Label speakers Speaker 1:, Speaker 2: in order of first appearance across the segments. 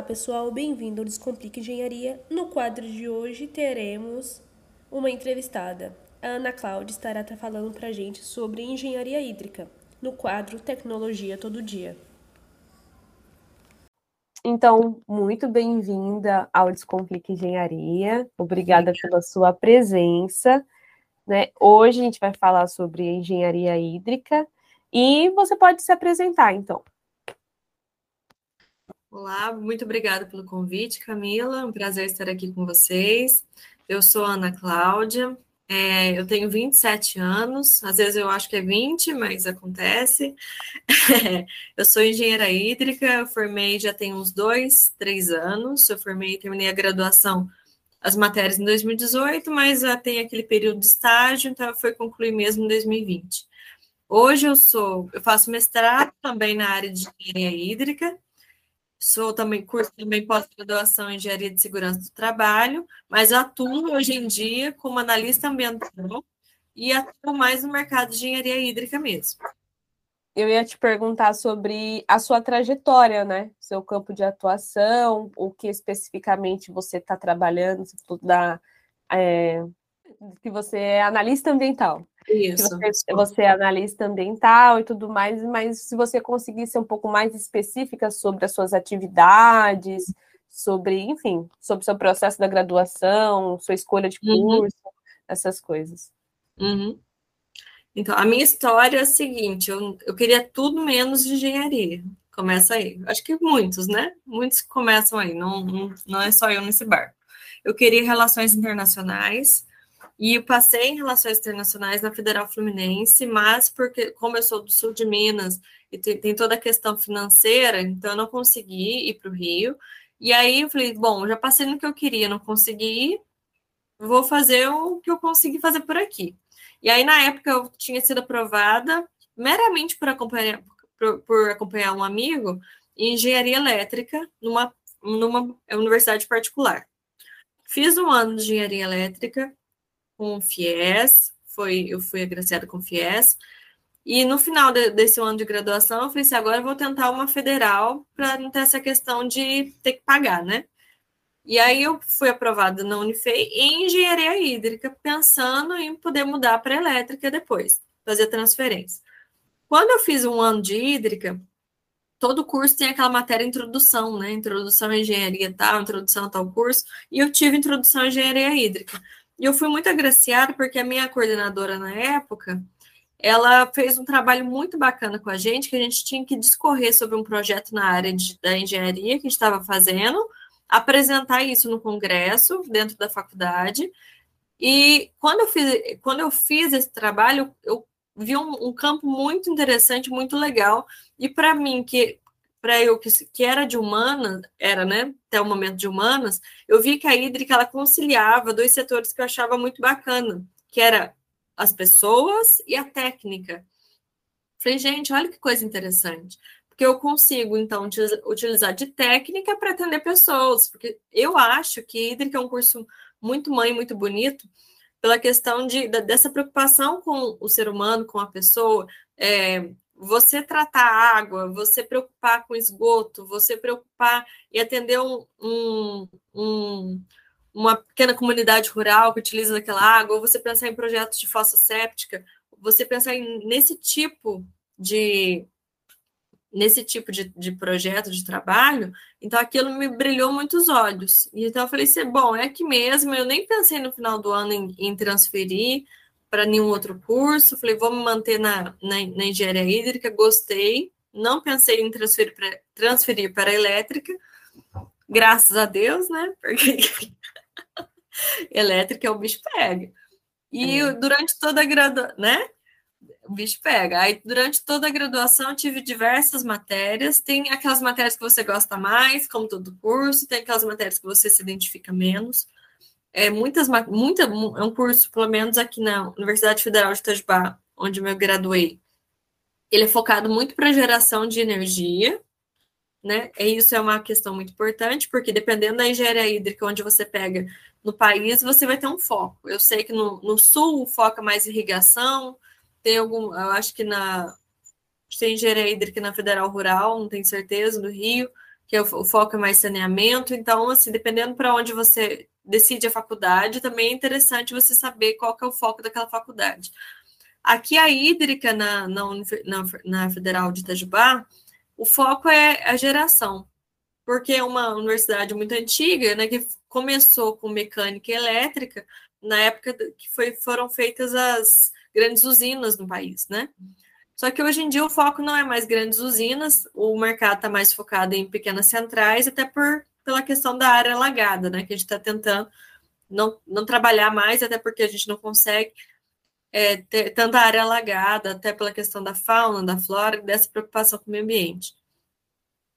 Speaker 1: Olá pessoal, bem-vindo ao Descomplique Engenharia. No quadro de hoje teremos uma entrevistada. A Ana Cláudia estará falando para a gente sobre engenharia hídrica, no quadro Tecnologia Todo Dia.
Speaker 2: Então, muito bem-vinda ao Descomplique Engenharia. Obrigada pela sua presença. Né? Hoje a gente vai falar sobre engenharia hídrica e você pode se apresentar, então.
Speaker 3: Olá, muito obrigada pelo convite, Camila. Um prazer estar aqui com vocês. Eu sou Ana Cláudia, é, eu tenho 27 anos, às vezes eu acho que é 20, mas acontece. eu sou engenheira hídrica, formei já tem uns dois, três anos. Eu formei e terminei a graduação, as matérias em 2018, mas já tem aquele período de estágio, então foi concluir mesmo em 2020. Hoje eu sou, eu faço mestrado também na área de engenharia hídrica Sou também curso também pós-graduação em engenharia de segurança do trabalho, mas atuo hoje em dia como analista ambiental e atuo mais no mercado de engenharia hídrica mesmo.
Speaker 2: Eu ia te perguntar sobre a sua trajetória, né? Seu campo de atuação, o que especificamente você está trabalhando, da, é, que você é analista ambiental.
Speaker 3: Isso.
Speaker 2: Você, você, é analista ambiental e tudo mais, mas se você conseguir ser um pouco mais específica sobre as suas atividades, sobre, enfim, sobre o seu processo da graduação, sua escolha de uhum. curso, uhum. essas coisas.
Speaker 3: Uhum. Então, a minha história é a seguinte: eu, eu queria tudo menos engenharia. Começa aí. Acho que muitos, né? Muitos começam aí, não, não, não é só eu nesse barco. Eu queria relações internacionais, e eu passei em Relações Internacionais na Federal Fluminense, mas porque, como eu sou do sul de Minas e tem, tem toda a questão financeira, então eu não consegui ir para o Rio. E aí eu falei, bom, já passei no que eu queria, não consegui ir, vou fazer o que eu consegui fazer por aqui. E aí, na época, eu tinha sido aprovada meramente por acompanhar, por, por acompanhar um amigo em engenharia elétrica numa, numa universidade particular. Fiz um ano de engenharia elétrica, com o FIES, foi, eu fui agraciada com o FIES, e no final de, desse ano de graduação, eu falei assim, agora eu vou tentar uma federal para não ter essa questão de ter que pagar, né? E aí eu fui aprovada na Unifei em engenharia hídrica, pensando em poder mudar para elétrica depois, fazer transferência. Quando eu fiz um ano de hídrica, todo curso tem aquela matéria introdução, né? Introdução à engenharia tal, introdução a tal curso, e eu tive introdução à engenharia hídrica. E eu fui muito agraciada porque a minha coordenadora na época, ela fez um trabalho muito bacana com a gente, que a gente tinha que discorrer sobre um projeto na área de, da engenharia que a gente estava fazendo, apresentar isso no congresso, dentro da faculdade. E quando eu fiz, quando eu fiz esse trabalho, eu vi um, um campo muito interessante, muito legal. E para mim, que para eu que, que era de humanas, era, né, até o momento de humanas, eu vi que a hídrica ela conciliava dois setores que eu achava muito bacana, que era as pessoas e a técnica. Falei, gente, olha que coisa interessante. Porque eu consigo, então, utilizar de técnica para atender pessoas. Porque eu acho que hídrica é um curso muito mãe, muito bonito, pela questão de, dessa preocupação com o ser humano, com a pessoa, é, você tratar água, você preocupar com esgoto, você preocupar e atender um, um, um, uma pequena comunidade rural que utiliza aquela água, ou você pensar em projetos de fossa séptica, você pensar em, nesse tipo de nesse tipo de, de projeto de trabalho, então aquilo me brilhou muitos olhos. Então eu falei assim, bom, é aqui mesmo, eu nem pensei no final do ano em, em transferir, para nenhum outro curso. Falei, vou me manter na, na, na, engenharia hídrica, gostei. Não pensei em transferir para, transferir para a elétrica, graças a Deus, né? Porque elétrica é o bicho pega. E é. durante toda a graduação, né? O bicho pega. Aí, durante toda a graduação, tive diversas matérias. Tem aquelas matérias que você gosta mais, como todo curso, tem aquelas matérias que você se identifica menos é, muitas, muita, é um curso, pelo menos aqui na Universidade Federal de Itajubá, onde eu me graduei, ele é focado muito para geração de energia, né? E isso é uma questão muito importante, porque dependendo da engenharia hídrica onde você pega no país, você vai ter um foco. Eu sei que no, no sul foca mais irrigação, tem algum, eu acho que na tem engenharia hídrica na Federal Rural, não tenho certeza, no Rio, que é o, o foco é mais saneamento. Então, assim, dependendo para onde você decide a faculdade, também é interessante você saber qual que é o foco daquela faculdade. Aqui a hídrica na, na, na, Federal de Itajubá, o foco é a geração, porque é uma universidade muito antiga, né, que começou com mecânica elétrica, na época que foi, foram feitas as grandes usinas no país, né? Só que hoje em dia o foco não é mais grandes usinas, o mercado está mais focado em pequenas centrais, até por, pela questão da área alagada, né? Que a gente está tentando não, não trabalhar mais, até porque a gente não consegue é, ter tanta área alagada, até pela questão da fauna, da flora, dessa preocupação com o meio ambiente.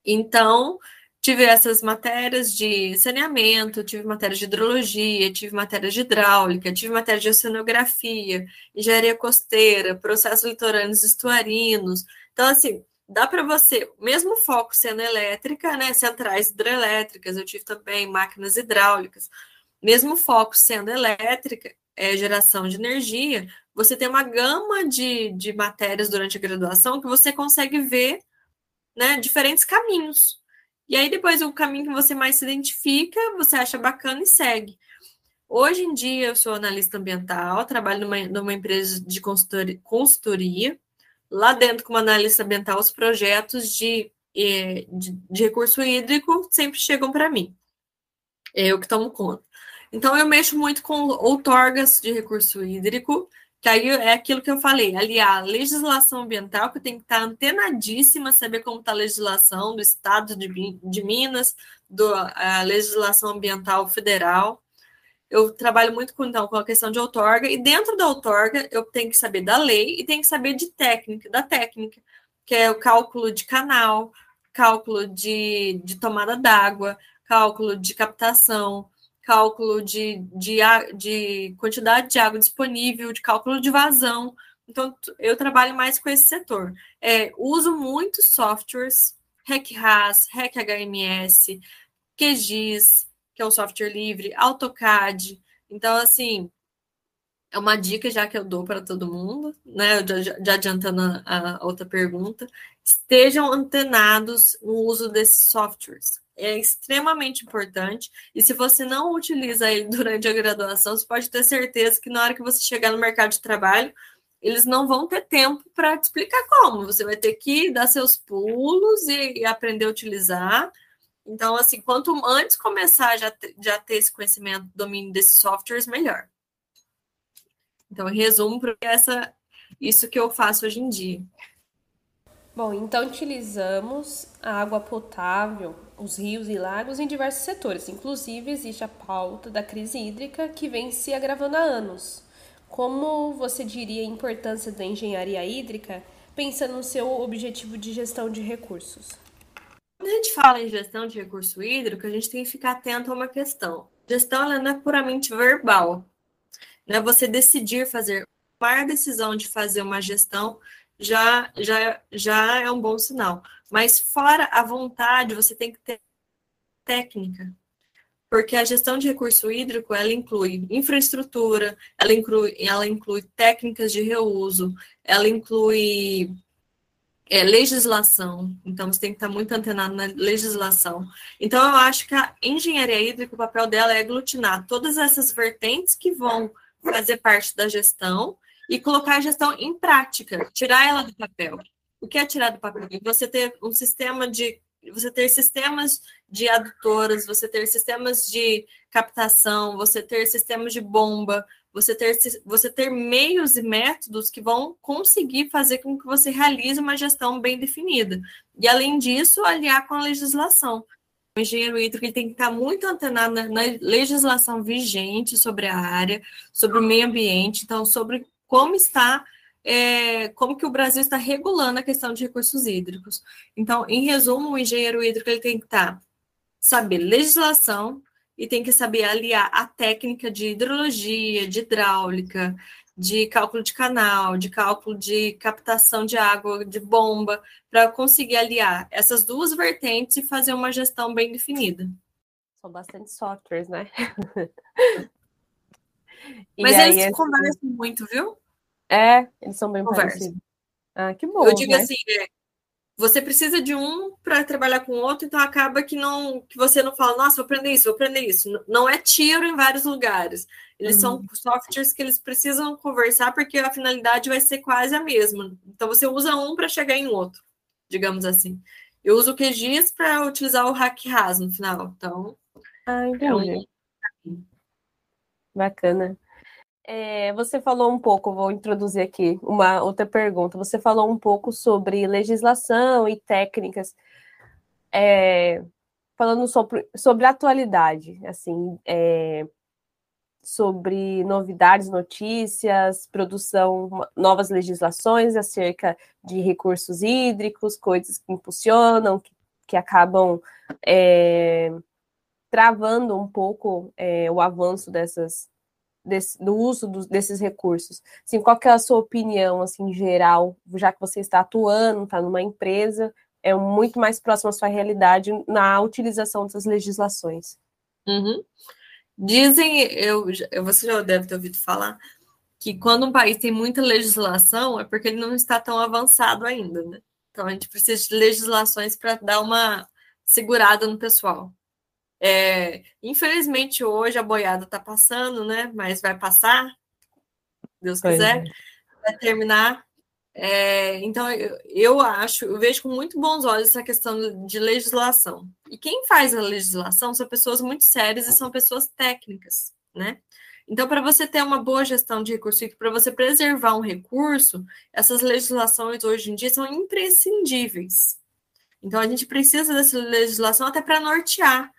Speaker 3: Então, tive essas matérias de saneamento, tive matérias de hidrologia, tive matérias de hidráulica, tive matérias de oceanografia, engenharia costeira, processos litorâneos estuarinos. Então, assim, dá para você, mesmo foco sendo elétrica, né, centrais hidrelétricas, eu tive também máquinas hidráulicas, mesmo foco sendo elétrica, é, geração de energia, você tem uma gama de, de matérias durante a graduação que você consegue ver né, diferentes caminhos. E aí, depois, o caminho que você mais se identifica, você acha bacana e segue. Hoje em dia, eu sou analista ambiental, trabalho numa, numa empresa de consultoria, consultoria. Lá dentro, como analista ambiental, os projetos de, de, de recurso hídrico sempre chegam para mim. É eu que tomo conta. Então, eu mexo muito com outorgas de recurso hídrico, que aí é aquilo que eu falei, aliar a legislação ambiental, que tem que estar antenadíssima, saber como está a legislação do Estado de, de Minas, do, a legislação ambiental federal. Eu trabalho muito com, então, com a questão de outorga, e dentro da outorga eu tenho que saber da lei e tenho que saber de técnica, da técnica, que é o cálculo de canal, cálculo de, de tomada d'água, cálculo de captação, cálculo de, de, de quantidade de água disponível, de cálculo de vazão. Então, eu trabalho mais com esse setor. É, uso muitos softwares, RecRAS, RecHMS, QGIS, que é um software livre, AutoCAD. Então, assim, é uma dica já que eu dou para todo mundo, né? Já, já adiantando a, a outra pergunta, estejam antenados no uso desses softwares é extremamente importante. E se você não utiliza ele durante a graduação, você pode ter certeza que na hora que você chegar no mercado de trabalho, eles não vão ter tempo para te explicar como. Você vai ter que dar seus pulos e, e aprender a utilizar. Então, assim, quanto antes começar já, já ter esse conhecimento, domínio desses softwares, melhor. Então, em resumo, porque essa isso que eu faço hoje em dia.
Speaker 1: Bom, então utilizamos a água potável, os rios e lagos em diversos setores. Inclusive, existe a pauta da crise hídrica que vem se agravando há anos. Como você diria a importância da engenharia hídrica, pensando no seu objetivo de gestão de recursos?
Speaker 3: Quando a gente fala em gestão de recurso hídrico, a gente tem que ficar atento a uma questão. Gestão ela não é puramente verbal. Não é você decidir fazer, tomar a decisão de fazer uma gestão já, já, já é um bom sinal. Mas fora a vontade, você tem que ter técnica. Porque a gestão de recurso hídrico, ela inclui infraestrutura, ela inclui, ela inclui técnicas de reuso, ela inclui é, legislação. Então, você tem que estar muito antenado na legislação. Então, eu acho que a engenharia hídrica, o papel dela é aglutinar todas essas vertentes que vão fazer parte da gestão e colocar a gestão em prática, tirar ela do papel. O que é tirar do papel? Você ter um sistema de você ter sistemas de adutoras, você ter sistemas de captação, você ter sistemas de bomba, você ter, você ter meios e métodos que vão conseguir fazer com que você realize uma gestão bem definida. E, além disso, aliar com a legislação. O engenheiro hídrico ele tem que estar muito antenado na, na legislação vigente sobre a área, sobre o meio ambiente, então, sobre como está, é, como que o Brasil está regulando a questão de recursos hídricos. Então, em resumo, o engenheiro hídrico ele tem que estar, saber legislação e tem que saber aliar a técnica de hidrologia, de hidráulica, de cálculo de canal, de cálculo de captação de água, de bomba, para conseguir aliar essas duas vertentes e fazer uma gestão bem definida.
Speaker 2: São bastante softwares, né?
Speaker 3: Mas eles conversam muito, viu?
Speaker 2: É, eles são bem Conversa. parecidos. Ah, que bom.
Speaker 3: Eu digo né? assim, é, você precisa de um para trabalhar com o outro, então acaba que não que você não fala, nossa, vou aprender isso, vou aprender isso. Não é tiro em vários lugares. Eles uhum. são softwares que eles precisam conversar porque a finalidade vai ser quase a mesma. Então você usa um para chegar em outro, digamos assim. Eu uso o QGIS para utilizar o hack RAS no final. Então,
Speaker 2: ah, entendi. É um... Bacana. É, você falou um pouco, vou introduzir aqui uma outra pergunta. Você falou um pouco sobre legislação e técnicas, é, falando sobre, sobre atualidade, assim, é, sobre novidades, notícias, produção, novas legislações acerca de recursos hídricos, coisas que impulsionam, que, que acabam é, travando um pouco é, o avanço dessas desse, do uso dos, desses recursos. Assim, qual é a sua opinião, assim, geral, já que você está atuando, está numa empresa, é muito mais próximo à sua realidade na utilização dessas legislações?
Speaker 3: Uhum. Dizem, eu, você já deve ter ouvido falar, que quando um país tem muita legislação é porque ele não está tão avançado ainda, né? Então a gente precisa de legislações para dar uma segurada no pessoal. É, infelizmente, hoje a boiada está passando, né? Mas vai passar, Deus quiser, é. vai terminar. É, então, eu, eu, acho, eu vejo com muito bons olhos essa questão de legislação. E quem faz a legislação são pessoas muito sérias e são pessoas técnicas, né? Então, para você ter uma boa gestão de recurso e para você preservar um recurso, essas legislações hoje em dia são imprescindíveis. Então, a gente precisa dessa legislação até para nortear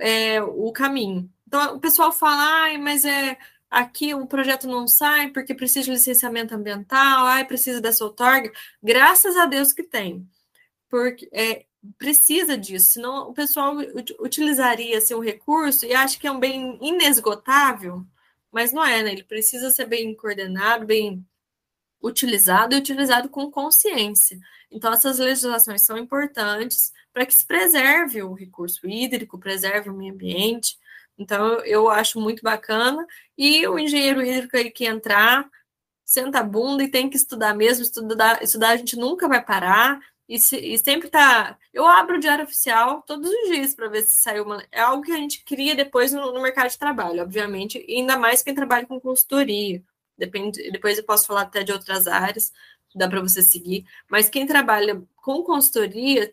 Speaker 3: é, o caminho. Então, o pessoal fala, ai, mas é aqui o projeto não sai porque precisa de licenciamento ambiental, ai, precisa dessa outorga. Graças a Deus que tem, porque é, precisa disso, senão o pessoal utilizaria assim, o recurso e acha que é um bem inesgotável, mas não é, né? Ele precisa ser bem coordenado, bem utilizado e utilizado com consciência. Então, essas legislações são importantes para que se preserve o recurso hídrico, preserve o meio ambiente. Então, eu acho muito bacana. E o engenheiro hídrico aí que entrar, senta a bunda e tem que estudar mesmo. Estudar, estudar a gente nunca vai parar. E, se, e sempre tá. Eu abro o diário oficial todos os dias para ver se saiu uma. É algo que a gente cria depois no, no mercado de trabalho, obviamente, ainda mais quem trabalha com consultoria. Depende, depois eu posso falar até de outras áreas, dá para você seguir. Mas quem trabalha com consultoria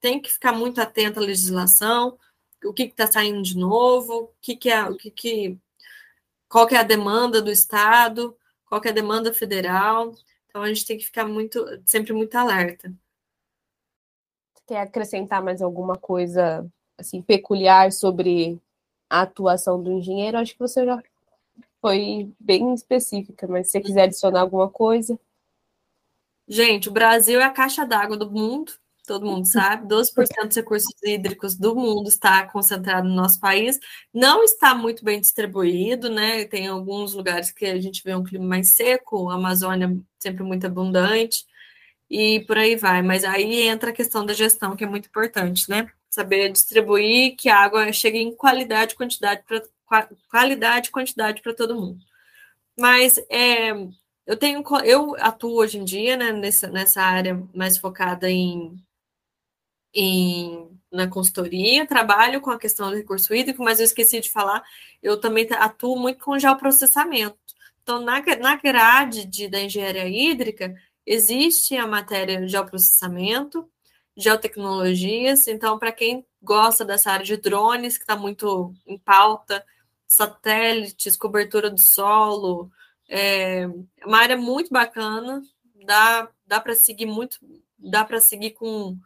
Speaker 3: tem que ficar muito atento à legislação, o que está saindo de novo, o que, que é, o que, que qual que é a demanda do Estado, qual que é a demanda federal. Então a gente tem que ficar muito, sempre muito alerta.
Speaker 2: Quer acrescentar mais alguma coisa assim peculiar sobre a atuação do engenheiro? Acho que você já foi bem específica, mas se você quiser adicionar alguma coisa.
Speaker 3: Gente, o Brasil é a caixa d'água do mundo, todo mundo sabe. 12% dos recursos hídricos do mundo está concentrado no nosso país. Não está muito bem distribuído, né? Tem alguns lugares que a gente vê um clima mais seco, a Amazônia sempre muito abundante, e por aí vai. Mas aí entra a questão da gestão, que é muito importante, né? Saber distribuir que a água chegue em qualidade, quantidade para qualidade e quantidade para todo mundo. Mas é, eu tenho, eu atuo hoje em dia né, nessa, nessa área mais focada em, em na consultoria, trabalho com a questão do recurso hídrico, mas eu esqueci de falar, eu também atuo muito com geoprocessamento. Então, na, na grade de, da engenharia hídrica, existe a matéria de geoprocessamento, geotecnologias. Então, para quem gosta dessa área de drones, que está muito em pauta, satélites, cobertura do solo, é uma área muito bacana, dá, dá para seguir muito, dá para seguir com,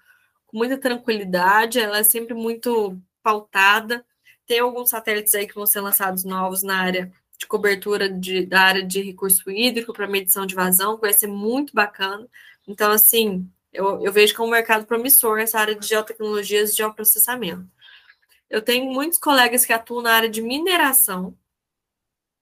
Speaker 3: com muita tranquilidade, ela é sempre muito pautada. Tem alguns satélites aí que vão ser lançados novos na área de cobertura de, da área de recurso hídrico para medição de vazão, vai ser muito bacana. Então, assim, eu, eu vejo como um mercado promissor essa área de geotecnologias e geoprocessamento. Eu tenho muitos colegas que atuam na área de mineração.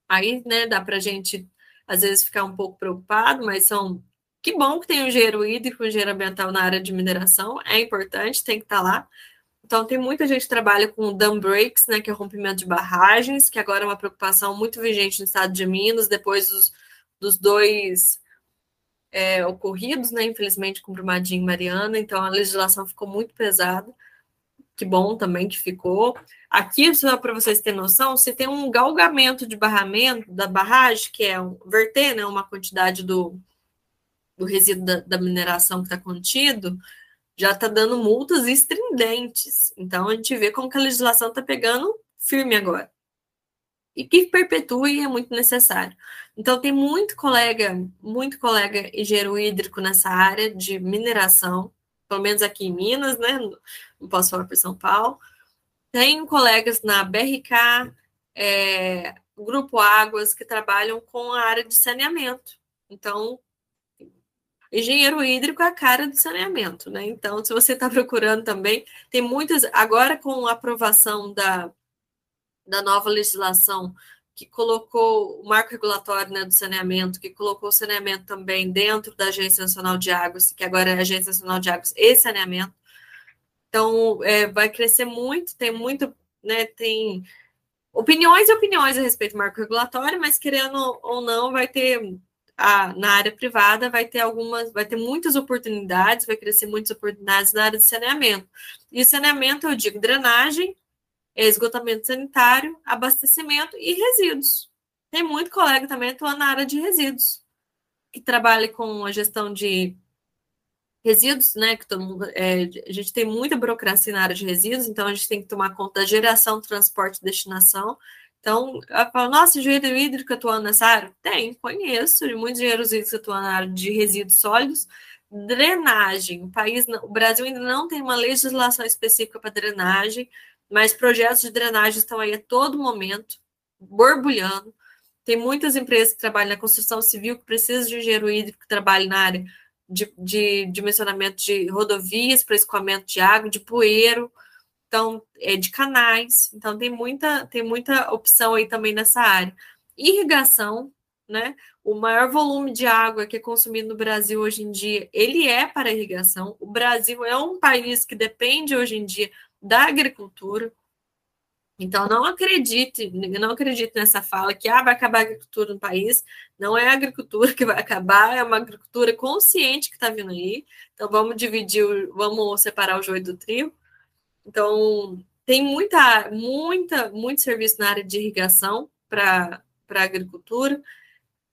Speaker 3: Aí, né, dá para a gente às vezes ficar um pouco preocupado, mas são. Que bom que tem um engenheiro hídrico, um engenheiro ambiental na área de mineração, é importante, tem que estar tá lá. Então, tem muita gente que trabalha com dam breaks, né, que é rompimento de barragens, que agora é uma preocupação muito vigente no estado de Minas, depois dos, dos dois é, ocorridos, né? Infelizmente, com Brumadinho e Mariana, então a legislação ficou muito pesada. Que bom também que ficou. Aqui, só para vocês terem noção, se tem um galgamento de barramento da barragem, que é um, verter né, uma quantidade do, do resíduo da, da mineração que está contido, já está dando multas estridentes. Então, a gente vê como que a legislação está pegando firme agora. E que perpetue é muito necessário. Então, tem muito colega, muito colega engenheiro hídrico nessa área de mineração, pelo menos aqui em Minas, né? Não posso falar para São Paulo. Tem colegas na BRK, é, Grupo Águas, que trabalham com a área de saneamento. Então, engenheiro hídrico é a cara do saneamento, né? Então, se você está procurando também, tem muitas. Agora, com a aprovação da, da nova legislação que colocou o marco regulatório né, do saneamento, que colocou o saneamento também dentro da Agência Nacional de Águas, que agora é a Agência Nacional de Águas e Saneamento. Então, é, vai crescer muito, tem muito, né, tem opiniões e opiniões a respeito do marco regulatório, mas querendo ou não, vai ter a, na área privada vai ter algumas, vai ter muitas oportunidades, vai crescer muitas oportunidades na área de saneamento. E saneamento, eu digo, drenagem, esgotamento sanitário, abastecimento e resíduos. Tem muito colega também atuando na área de resíduos, que trabalha com a gestão de resíduos, né? Que todo mundo, é, a gente tem muita burocracia na área de resíduos, então a gente tem que tomar conta da geração, transporte e destinação. Então, ela fala, nossa, engenheiro hídrico atuando nessa área? Tem, conheço, muitos engenheiros hídricos atuando na área de resíduos sólidos. Drenagem, o país, o Brasil ainda não tem uma legislação específica para drenagem, mas projetos de drenagem estão aí a todo momento, borbulhando. Tem muitas empresas que trabalham na construção civil que precisam de engenheiro hídrico que trabalhe na área de, de dimensionamento de rodovias para escoamento de água, de poeiro, então, é de canais. Então, tem muita, tem muita opção aí também nessa área. Irrigação, né? O maior volume de água que é consumido no Brasil hoje em dia, ele é para irrigação. O Brasil é um país que depende hoje em dia da agricultura. Então, não acredite, não acredite nessa fala que ah, vai acabar a agricultura no país. Não é a agricultura que vai acabar, é uma agricultura consciente que está vindo aí. Então, vamos dividir, vamos separar o joio do trigo. Então, tem muita, muita, muito serviço na área de irrigação para a agricultura.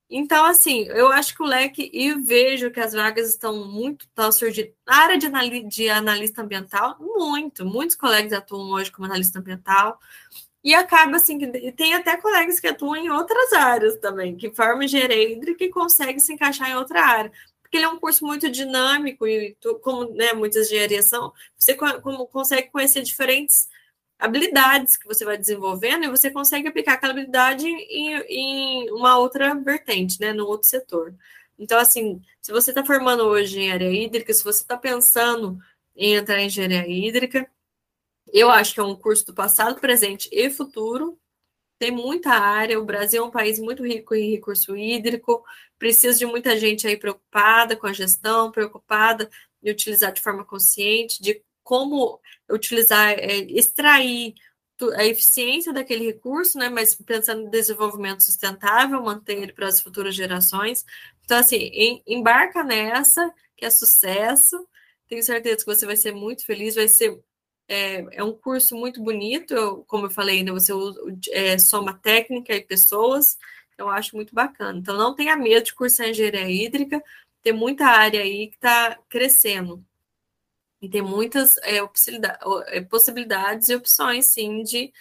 Speaker 3: Então, assim, eu acho que o leque, e vejo que as vagas estão muito, estão surgindo. Na área de, anali, de analista ambiental, muito, muitos colegas atuam hoje como analista ambiental, e acaba assim, que tem até colegas que atuam em outras áreas também, que formam engenharia hídrica e conseguem se encaixar em outra área, porque ele é um curso muito dinâmico, e como né, muitas engenharias são, você como, consegue conhecer diferentes habilidades que você vai desenvolvendo e você consegue aplicar aquela habilidade em, em uma outra vertente, né, no outro setor. Então, assim, se você está formando hoje engenharia hídrica, se você está pensando em entrar em engenharia hídrica, eu acho que é um curso do passado, presente e futuro. Tem muita área, o Brasil é um país muito rico em recurso hídrico, precisa de muita gente aí preocupada com a gestão, preocupada em utilizar de forma consciente, de como utilizar, é, extrair a eficiência daquele recurso, né, mas pensando em desenvolvimento sustentável, manter ele para as futuras gerações. Então, assim, em, embarca nessa, que é sucesso. Tenho certeza que você vai ser muito feliz, vai ser é, é um curso muito bonito, eu, como eu falei, né, você é, soma técnica e pessoas, eu acho muito bacana. Então, não tenha medo de cursar engenharia hídrica, tem muita área aí que está crescendo. E tem muitas é, é, possibilidades e opções, sim, de,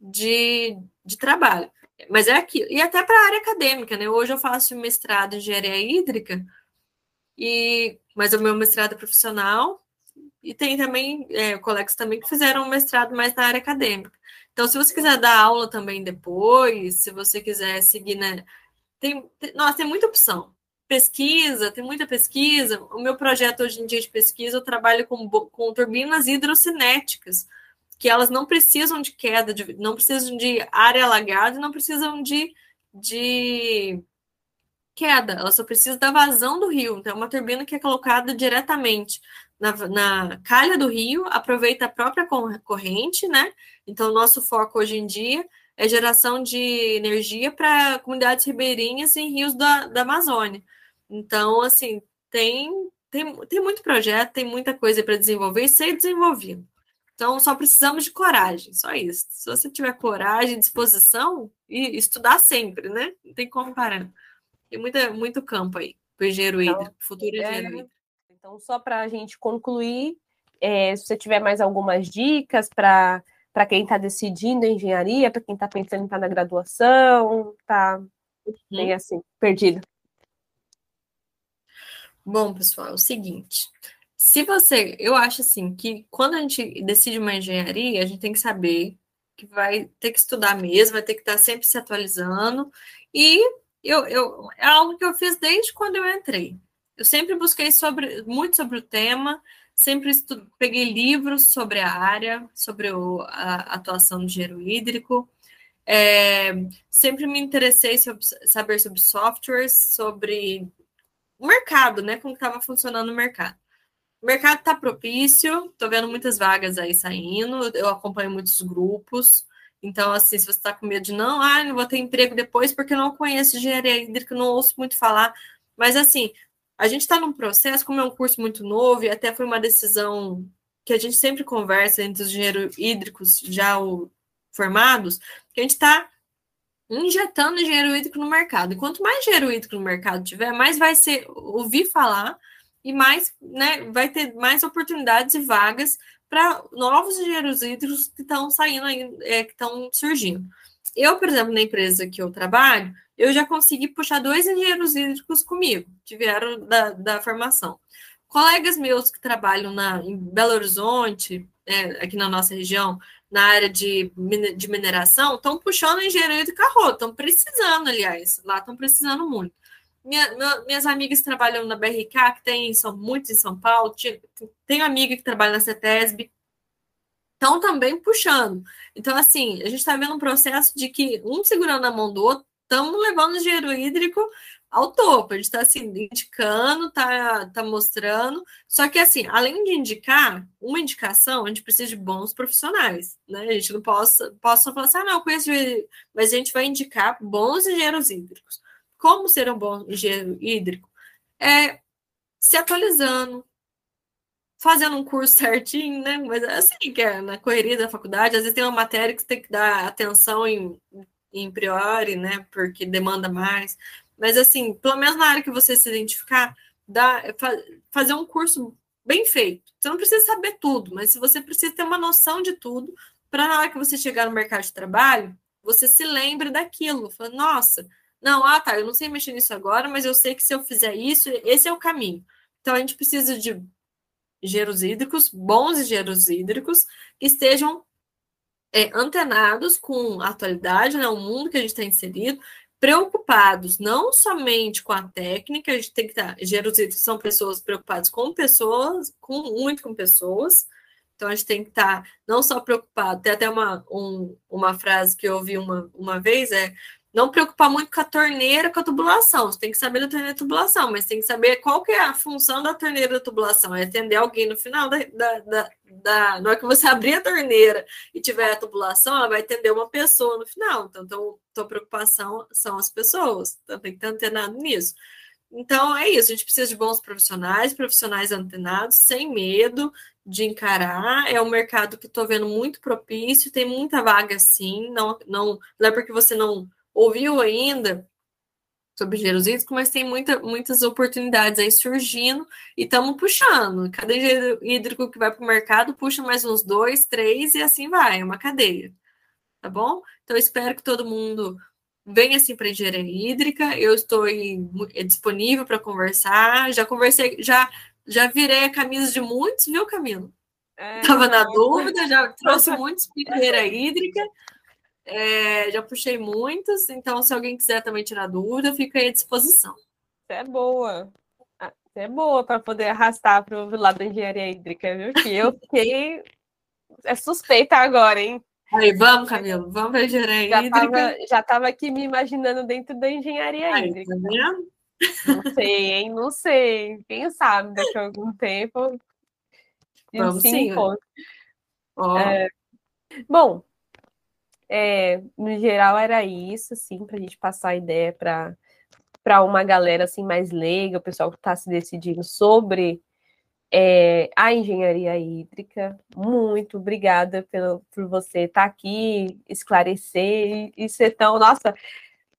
Speaker 3: de, de trabalho. Mas é aqui. E até para a área acadêmica, né? Hoje eu faço mestrado em engenharia hídrica, e, mas o meu mestrado é profissional, e tem também é, colegas também que fizeram um mestrado mais na área acadêmica. Então, se você quiser dar aula também depois, se você quiser seguir, né? Tem, tem, nossa, tem muita opção pesquisa, tem muita pesquisa. O meu projeto hoje em dia de pesquisa, eu trabalho com, com turbinas hidrocinéticas, que elas não precisam de queda, de, não precisam de área alagada, não precisam de, de queda, ela só precisa da vazão do rio. Então, é uma turbina que é colocada diretamente na, na calha do rio, aproveita a própria corrente, né? Então, nosso foco hoje em dia é geração de energia para comunidades ribeirinhas em rios da, da Amazônia. Então, assim, tem, tem, tem muito projeto, tem muita coisa para desenvolver e ser desenvolvido. Então, só precisamos de coragem, só isso. Se você tiver coragem, disposição, e estudar sempre, né? Não tem como parar. Tem muita, muito campo aí para o engenheiro então, futuro é, engenheiro.
Speaker 2: Então, só para a gente concluir, é, se você tiver mais algumas dicas para quem está decidindo engenharia, para quem está pensando em estar na graduação, está bem uhum. assim, perdido.
Speaker 3: Bom, pessoal, é o seguinte. Se você, eu acho assim que quando a gente decide uma engenharia, a gente tem que saber que vai ter que estudar mesmo, vai ter que estar sempre se atualizando. E eu, eu é algo que eu fiz desde quando eu entrei. Eu sempre busquei sobre, muito sobre o tema, sempre peguei livros sobre a área, sobre o, a atuação do engenheiro hídrico. É, sempre me interessei sobre saber sobre softwares, sobre o mercado, né? Como estava funcionando o mercado. O mercado está propício, estou vendo muitas vagas aí saindo, eu acompanho muitos grupos. Então, assim, se você está com medo de não, ah, não vou ter emprego depois porque eu não conheço engenharia hídrica, não ouço muito falar. Mas, assim, a gente está num processo, como é um curso muito novo, e até foi uma decisão que a gente sempre conversa entre os engenheiros hídricos já formados, que a gente está injetando engenheiro hídrico no mercado. E quanto mais engenheiro hídrico no mercado tiver, mais vai ser ouvir falar e mais, né, vai ter mais oportunidades e vagas para novos engenheiros hídricos que estão saindo aí, é, que estão surgindo. Eu, por exemplo, na empresa que eu trabalho, eu já consegui puxar dois engenheiros hídricos comigo, que vieram da, da formação. Colegas meus que trabalham na, em Belo Horizonte, é, aqui na nossa região, na área de, de mineração, estão puxando engenharia de carro, estão precisando, aliás, lá estão precisando muito. Minha, minha, minhas amigas trabalham na BRK, que tem, são muitos em São Paulo, tenho amiga que trabalha na CETESB, estão também puxando. Então, assim, a gente está vendo um processo de que um segurando a mão do outro, estamos levando engenheiro hídrico ao topo. A gente está assim, indicando, está tá mostrando. Só que, assim, além de indicar, uma indicação, a gente precisa de bons profissionais. Né? A gente não possa, possa falar assim, ah, não, conheço, mas a gente vai indicar bons engenheiros hídricos como ser um bom engenheiro hídrico é se atualizando, fazendo um curso certinho, né? Mas é assim que é na correria da faculdade, às vezes tem uma matéria que você tem que dar atenção em, em priori, né? Porque demanda mais. Mas assim, pelo menos na área que você se identificar, dá, fazer um curso bem feito. Você não precisa saber tudo, mas você precisa ter uma noção de tudo, para na hora que você chegar no mercado de trabalho, você se lembre daquilo. Fala, nossa, não, ah, tá, eu não sei mexer nisso agora, mas eu sei que se eu fizer isso, esse é o caminho. Então a gente precisa de engenheiros hídricos, bons engenheiros hídricos, que estejam é, antenados com a atualidade, né, o mundo que a gente está inserido, preocupados não somente com a técnica, a gente tem que estar. Engenheiros hídricos são pessoas preocupadas com pessoas, com muito com pessoas. Então a gente tem que estar não só preocupado, tem até uma, um, uma frase que eu ouvi uma, uma vez, é não preocupar muito com a torneira, com a tubulação. Você tem que saber da torneira da tubulação, mas tem que saber qual que é a função da torneira da tubulação. É atender alguém no final da, da, da, da na hora que você abrir a torneira e tiver a tubulação, ela vai atender uma pessoa no final. Então, então tua preocupação são as pessoas. Então, tem que estar antenado nisso. Então, é isso. A gente precisa de bons profissionais, profissionais antenados, sem medo de encarar. É um mercado que estou vendo muito propício, tem muita vaga sim. Não, não, não é porque você não ouviu ainda sobre hídricos, mas tem muita, muitas oportunidades aí surgindo e estamos puxando. Cada engenheiro hídrico que vai para o mercado puxa mais uns dois, três e assim vai, é uma cadeia. Tá bom? Então, espero que todo mundo venha assim para engenharia hídrica. Eu estou aí, é disponível para conversar. Já conversei, já, já virei a camisa de muitos, viu, Camilo? Estava é, na dúvida, já trouxe muitos piqueira hídrica. É, já puxei muitos, então se alguém quiser também tirar dúvida, fica aí à disposição.
Speaker 2: Você é boa. Você é boa para poder arrastar para o lado da engenharia hídrica, viu? Que eu fiquei é suspeita agora, hein?
Speaker 3: Aí, vamos, Camilo, vamos para a engenharia já hídrica.
Speaker 2: Tava, já estava aqui me imaginando dentro da engenharia aí, hídrica. Tá vendo? Não sei, hein? Não sei. Quem sabe daqui a algum tempo.
Speaker 3: Vamos sim.
Speaker 2: Oh. É, bom, é, no geral era isso, assim, para a gente passar a ideia para para uma galera assim mais leiga, o pessoal que está se decidindo sobre é, a engenharia hídrica. Muito obrigada pelo, por você estar tá aqui, esclarecer e, e ser tão. Nossa,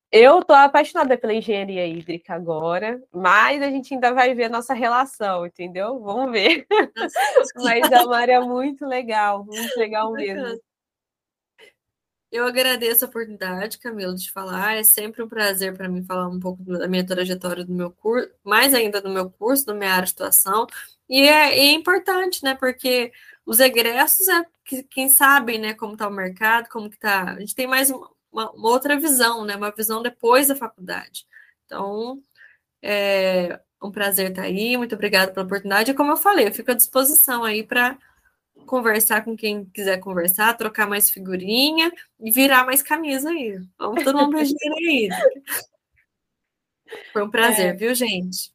Speaker 2: eu estou apaixonada pela engenharia hídrica agora, mas a gente ainda vai ver a nossa relação, entendeu? Vamos ver. mas a Mari é muito legal, muito legal mesmo.
Speaker 3: Eu agradeço a oportunidade, Camila, de falar. É sempre um prazer para mim falar um pouco da minha trajetória do meu curso, mais ainda do meu curso, da minha área de atuação. E é, é importante, né? Porque os egressos é quem sabe, né, como está o mercado, como que está. A gente tem mais uma, uma, outra visão, né? Uma visão depois da faculdade. Então, é um prazer estar aí. Muito obrigada pela oportunidade. E como eu falei, eu fico à disposição aí para conversar com quem quiser conversar, trocar mais figurinha e virar mais camisa aí. Vamos todo mundo para aí. Foi um prazer, é. viu, gente?